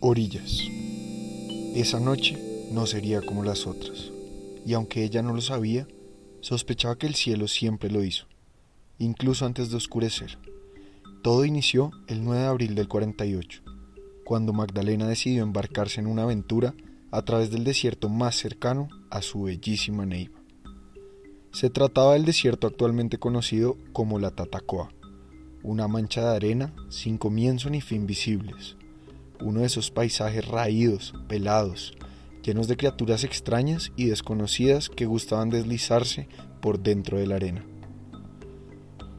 Orillas. Esa noche no sería como las otras, y aunque ella no lo sabía, sospechaba que el cielo siempre lo hizo, incluso antes de oscurecer. Todo inició el 9 de abril del 48, cuando Magdalena decidió embarcarse en una aventura a través del desierto más cercano a su bellísima Neiva. Se trataba del desierto actualmente conocido como la Tatacoa, una mancha de arena sin comienzo ni fin visibles uno de esos paisajes raídos, pelados, llenos de criaturas extrañas y desconocidas que gustaban deslizarse por dentro de la arena.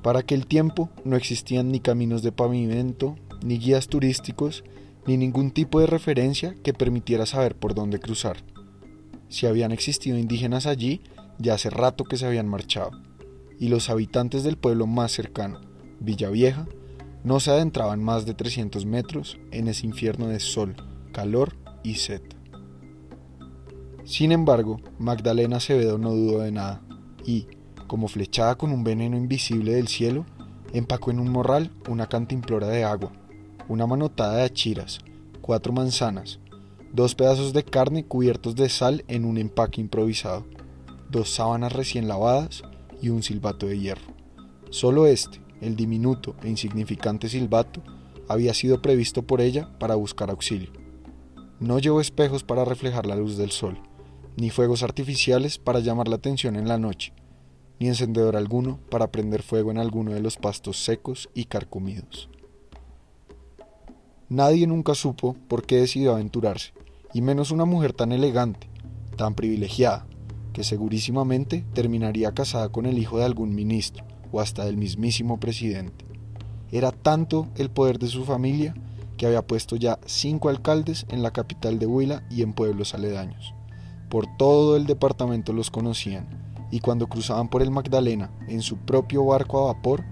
Para aquel tiempo no existían ni caminos de pavimento, ni guías turísticos, ni ningún tipo de referencia que permitiera saber por dónde cruzar. Si habían existido indígenas allí, ya hace rato que se habían marchado, y los habitantes del pueblo más cercano, Villavieja, no se adentraban más de 300 metros en ese infierno de sol, calor y sed. Sin embargo, Magdalena Acevedo no dudó de nada y, como flechada con un veneno invisible del cielo, empacó en un morral una cantimplora de agua, una manotada de achiras, cuatro manzanas, dos pedazos de carne cubiertos de sal en un empaque improvisado, dos sábanas recién lavadas y un silbato de hierro. Solo este, el diminuto e insignificante silbato, había sido previsto por ella para buscar auxilio. No llevó espejos para reflejar la luz del sol, ni fuegos artificiales para llamar la atención en la noche, ni encendedor alguno para prender fuego en alguno de los pastos secos y carcomidos. Nadie nunca supo por qué decidió aventurarse, y menos una mujer tan elegante, tan privilegiada, que segurísimamente terminaría casada con el hijo de algún ministro, o hasta del mismísimo presidente. Era tanto el poder de su familia que había puesto ya cinco alcaldes en la capital de Huila y en pueblos aledaños. Por todo el departamento los conocían, y cuando cruzaban por el Magdalena en su propio barco a vapor,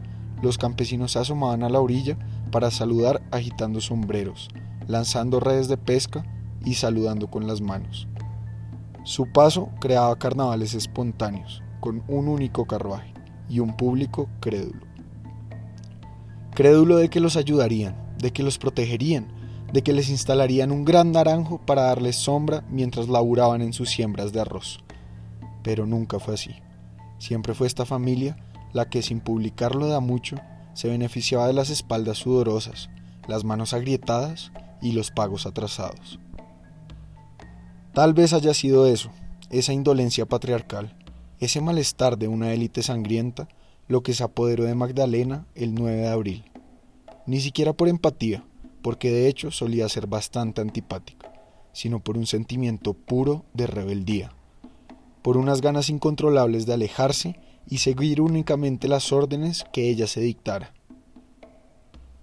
los campesinos se asomaban a la orilla para saludar agitando sombreros, lanzando redes de pesca y saludando con las manos. Su paso creaba carnavales espontáneos, con un único carruaje y un público crédulo. Crédulo de que los ayudarían, de que los protegerían, de que les instalarían un gran naranjo para darles sombra mientras laburaban en sus siembras de arroz. Pero nunca fue así. Siempre fue esta familia la que sin publicarlo da mucho se beneficiaba de las espaldas sudorosas, las manos agrietadas y los pagos atrasados. Tal vez haya sido eso, esa indolencia patriarcal, ese malestar de una élite sangrienta lo que se apoderó de Magdalena el 9 de abril. Ni siquiera por empatía, porque de hecho solía ser bastante antipática, sino por un sentimiento puro de rebeldía, por unas ganas incontrolables de alejarse y seguir únicamente las órdenes que ella se dictara.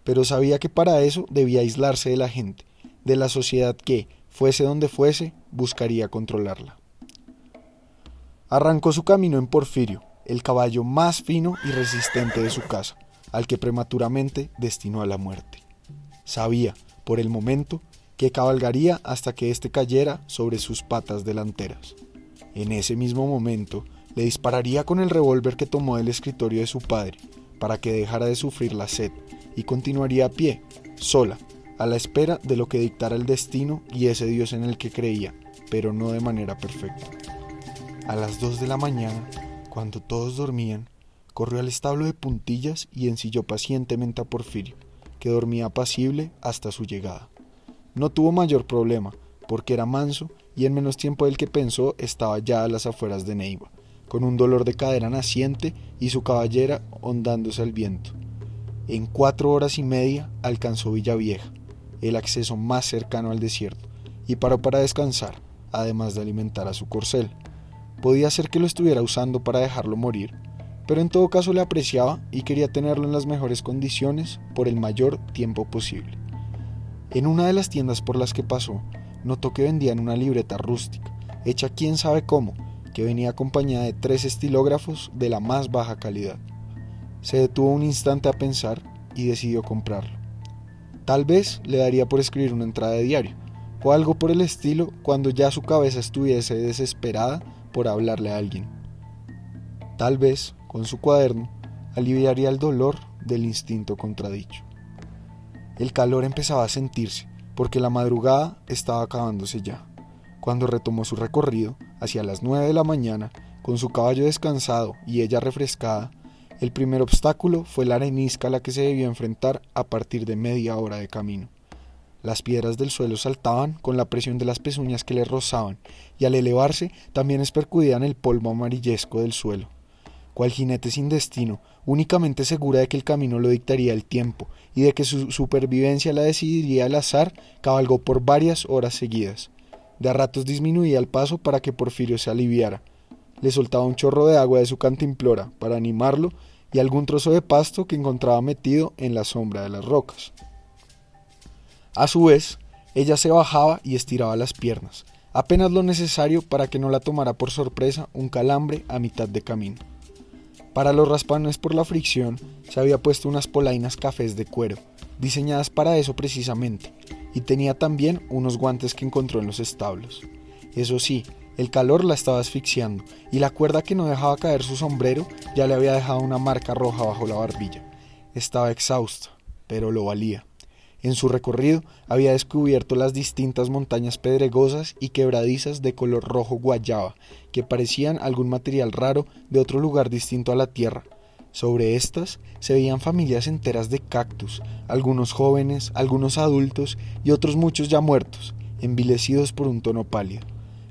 Pero sabía que para eso debía aislarse de la gente, de la sociedad que, fuese donde fuese, buscaría controlarla. Arrancó su camino en Porfirio, el caballo más fino y resistente de su casa, al que prematuramente destinó a la muerte. Sabía, por el momento, que cabalgaría hasta que éste cayera sobre sus patas delanteras. En ese mismo momento, le dispararía con el revólver que tomó del escritorio de su padre, para que dejara de sufrir la sed, y continuaría a pie, sola, a la espera de lo que dictara el destino y ese Dios en el que creía, pero no de manera perfecta. A las dos de la mañana, cuando todos dormían, corrió al establo de puntillas y ensilló pacientemente a Porfirio, que dormía apacible hasta su llegada. No tuvo mayor problema, porque era manso y en menos tiempo del que pensó estaba ya a las afueras de Neiva, con un dolor de cadera naciente y su caballera hondándose al viento. En cuatro horas y media alcanzó Villavieja, el acceso más cercano al desierto, y paró para descansar, además de alimentar a su corcel. Podía ser que lo estuviera usando para dejarlo morir, pero en todo caso le apreciaba y quería tenerlo en las mejores condiciones por el mayor tiempo posible. En una de las tiendas por las que pasó, notó que vendían una libreta rústica, hecha quién sabe cómo, que venía acompañada de tres estilógrafos de la más baja calidad. Se detuvo un instante a pensar y decidió comprarlo. Tal vez le daría por escribir una entrada de diario, o algo por el estilo cuando ya su cabeza estuviese desesperada por hablarle a alguien. Tal vez, con su cuaderno, aliviaría el dolor del instinto contradicho. El calor empezaba a sentirse, porque la madrugada estaba acabándose ya. Cuando retomó su recorrido, hacia las nueve de la mañana, con su caballo descansado y ella refrescada, el primer obstáculo fue la arenisca a la que se debió enfrentar a partir de media hora de camino. Las piedras del suelo saltaban con la presión de las pezuñas que le rozaban, y al elevarse también espercudían el polvo amarillesco del suelo. Cual jinete sin destino, únicamente segura de que el camino lo dictaría el tiempo y de que su supervivencia la decidiría el azar, cabalgó por varias horas seguidas. De a ratos disminuía el paso para que Porfirio se aliviara. Le soltaba un chorro de agua de su cantimplora para animarlo y algún trozo de pasto que encontraba metido en la sombra de las rocas. A su vez, ella se bajaba y estiraba las piernas, apenas lo necesario para que no la tomara por sorpresa un calambre a mitad de camino. Para los raspones por la fricción se había puesto unas polainas cafés de cuero, diseñadas para eso precisamente, y tenía también unos guantes que encontró en los establos. Eso sí, el calor la estaba asfixiando y la cuerda que no dejaba caer su sombrero ya le había dejado una marca roja bajo la barbilla. Estaba exhausta, pero lo valía. En su recorrido había descubierto las distintas montañas pedregosas y quebradizas de color rojo guayaba, que parecían algún material raro de otro lugar distinto a la tierra, sobre estas se veían familias enteras de cactus, algunos jóvenes, algunos adultos y otros muchos ya muertos, envilecidos por un tono pálido.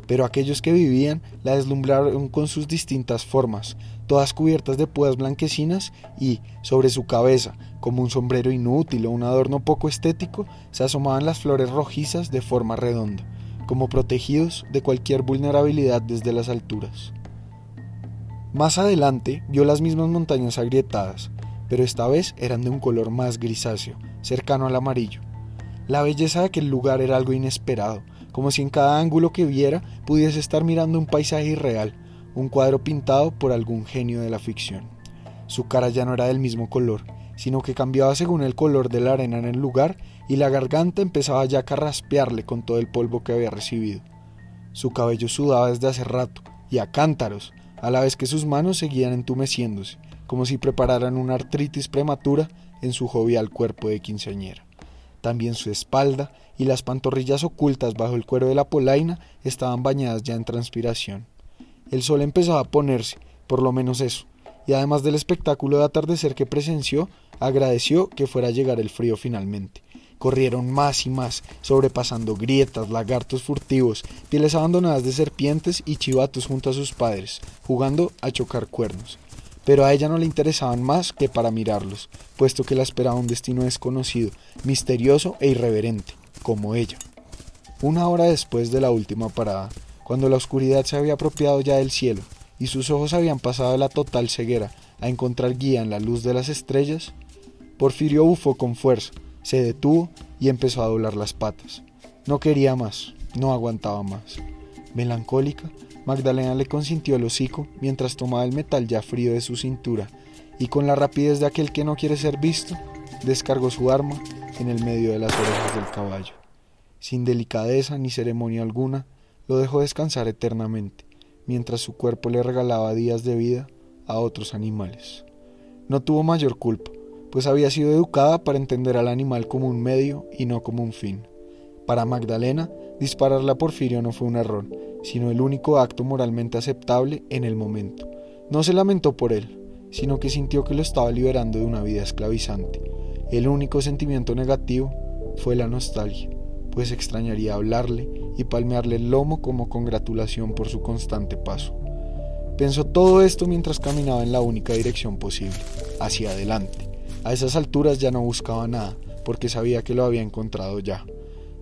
Pero aquellos que vivían la deslumbraron con sus distintas formas, todas cubiertas de púas blanquecinas y, sobre su cabeza, como un sombrero inútil o un adorno poco estético, se asomaban las flores rojizas de forma redonda, como protegidos de cualquier vulnerabilidad desde las alturas. Más adelante vio las mismas montañas agrietadas, pero esta vez eran de un color más grisáceo, cercano al amarillo. La belleza de aquel lugar era algo inesperado, como si en cada ángulo que viera pudiese estar mirando un paisaje irreal, un cuadro pintado por algún genio de la ficción. Su cara ya no era del mismo color, sino que cambiaba según el color de la arena en el lugar y la garganta empezaba ya a carraspearle con todo el polvo que había recibido. Su cabello sudaba desde hace rato, y a cántaros, a la vez que sus manos seguían entumeciéndose, como si prepararan una artritis prematura en su jovial cuerpo de quinceañera. También su espalda y las pantorrillas ocultas bajo el cuero de la polaina estaban bañadas ya en transpiración. El sol empezaba a ponerse, por lo menos eso, y además del espectáculo de atardecer que presenció, agradeció que fuera a llegar el frío finalmente, Corrieron más y más, sobrepasando grietas, lagartos furtivos, pieles abandonadas de serpientes y chivatos junto a sus padres, jugando a chocar cuernos. Pero a ella no le interesaban más que para mirarlos, puesto que la esperaba un destino desconocido, misterioso e irreverente, como ella. Una hora después de la última parada, cuando la oscuridad se había apropiado ya del cielo y sus ojos habían pasado de la total ceguera a encontrar guía en la luz de las estrellas, Porfirio bufó con fuerza, se detuvo y empezó a doblar las patas. No quería más, no aguantaba más. Melancólica, Magdalena le consintió el hocico mientras tomaba el metal ya frío de su cintura y con la rapidez de aquel que no quiere ser visto, descargó su arma en el medio de las orejas del caballo. Sin delicadeza ni ceremonia alguna, lo dejó descansar eternamente, mientras su cuerpo le regalaba días de vida a otros animales. No tuvo mayor culpa, pues había sido educada para entender al animal como un medio y no como un fin. Para Magdalena, dispararle a Porfirio no fue un error, sino el único acto moralmente aceptable en el momento. No se lamentó por él, sino que sintió que lo estaba liberando de una vida esclavizante. El único sentimiento negativo fue la nostalgia, pues extrañaría hablarle y palmearle el lomo como congratulación por su constante paso. Pensó todo esto mientras caminaba en la única dirección posible, hacia adelante. A esas alturas ya no buscaba nada, porque sabía que lo había encontrado ya.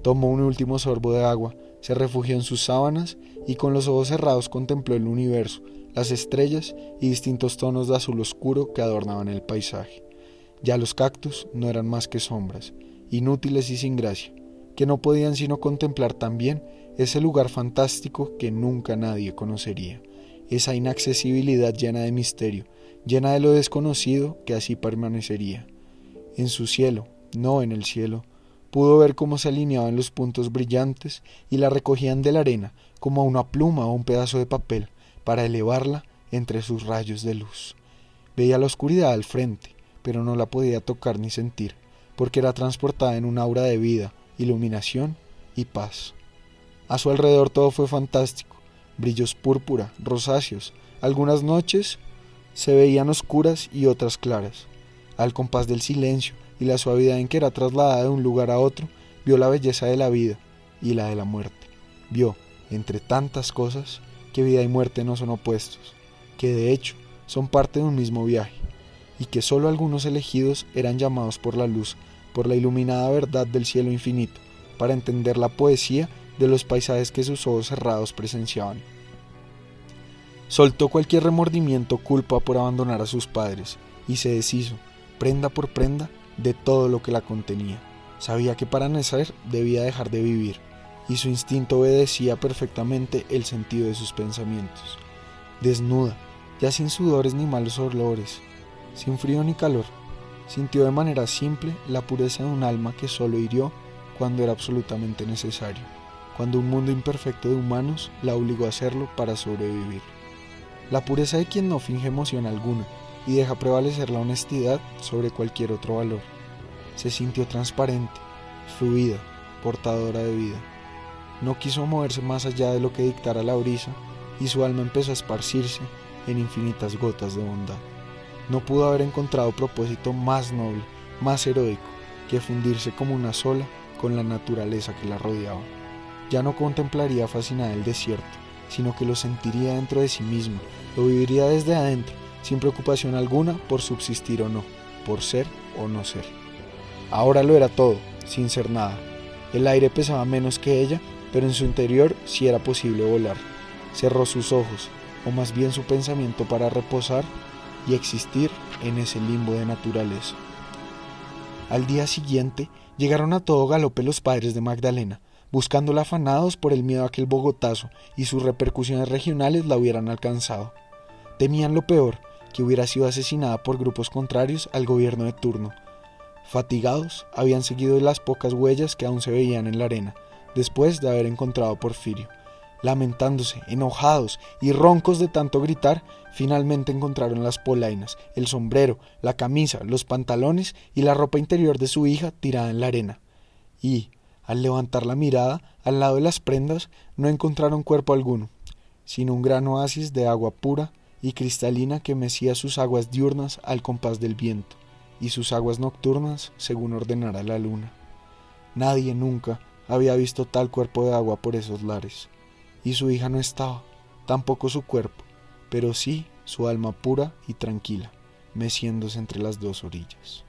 Tomó un último sorbo de agua, se refugió en sus sábanas y con los ojos cerrados contempló el universo, las estrellas y distintos tonos de azul oscuro que adornaban el paisaje. Ya los cactus no eran más que sombras, inútiles y sin gracia, que no podían sino contemplar también ese lugar fantástico que nunca nadie conocería, esa inaccesibilidad llena de misterio, llena de lo desconocido que así permanecería. En su cielo, no en el cielo, pudo ver cómo se alineaban los puntos brillantes y la recogían de la arena como a una pluma o un pedazo de papel para elevarla entre sus rayos de luz. Veía la oscuridad al frente, pero no la podía tocar ni sentir, porque era transportada en un aura de vida iluminación y paz. A su alrededor todo fue fantástico, brillos púrpura, rosáceos, algunas noches se veían oscuras y otras claras. Al compás del silencio y la suavidad en que era trasladada de un lugar a otro, vio la belleza de la vida y la de la muerte. Vio, entre tantas cosas, que vida y muerte no son opuestos, que de hecho son parte de un mismo viaje, y que sólo algunos elegidos eran llamados por la luz, por la iluminada verdad del cielo infinito, para entender la poesía de los paisajes que sus ojos cerrados presenciaban. Soltó cualquier remordimiento culpa por abandonar a sus padres, y se deshizo, prenda por prenda, de todo lo que la contenía. Sabía que para nacer debía dejar de vivir, y su instinto obedecía perfectamente el sentido de sus pensamientos. Desnuda, ya sin sudores ni malos olores, sin frío ni calor, sintió de manera simple la pureza de un alma que solo hirió cuando era absolutamente necesario, cuando un mundo imperfecto de humanos la obligó a hacerlo para sobrevivir. La pureza de quien no finge emoción alguna y deja prevalecer la honestidad sobre cualquier otro valor. Se sintió transparente, fluida, portadora de vida. No quiso moverse más allá de lo que dictara la brisa y su alma empezó a esparcirse en infinitas gotas de bondad. No pudo haber encontrado propósito más noble, más heroico, que fundirse como una sola con la naturaleza que la rodeaba. Ya no contemplaría fascinada el desierto, sino que lo sentiría dentro de sí mismo, lo viviría desde adentro, sin preocupación alguna por subsistir o no, por ser o no ser. Ahora lo era todo, sin ser nada. El aire pesaba menos que ella, pero en su interior sí era posible volar. Cerró sus ojos, o más bien su pensamiento para reposar y existir en ese limbo de naturaleza. Al día siguiente llegaron a todo galope los padres de Magdalena, buscándola afanados por el miedo a que el Bogotazo y sus repercusiones regionales la hubieran alcanzado. Temían lo peor, que hubiera sido asesinada por grupos contrarios al gobierno de turno. Fatigados, habían seguido las pocas huellas que aún se veían en la arena, después de haber encontrado a Porfirio. Lamentándose, enojados y roncos de tanto gritar, finalmente encontraron las polainas, el sombrero, la camisa, los pantalones y la ropa interior de su hija tirada en la arena. Y, al levantar la mirada, al lado de las prendas, no encontraron cuerpo alguno, sino un gran oasis de agua pura y cristalina que mecía sus aguas diurnas al compás del viento, y sus aguas nocturnas según ordenara la luna. Nadie nunca había visto tal cuerpo de agua por esos lares y su hija no estaba, tampoco su cuerpo, pero sí su alma pura y tranquila, meciéndose entre las dos orillas.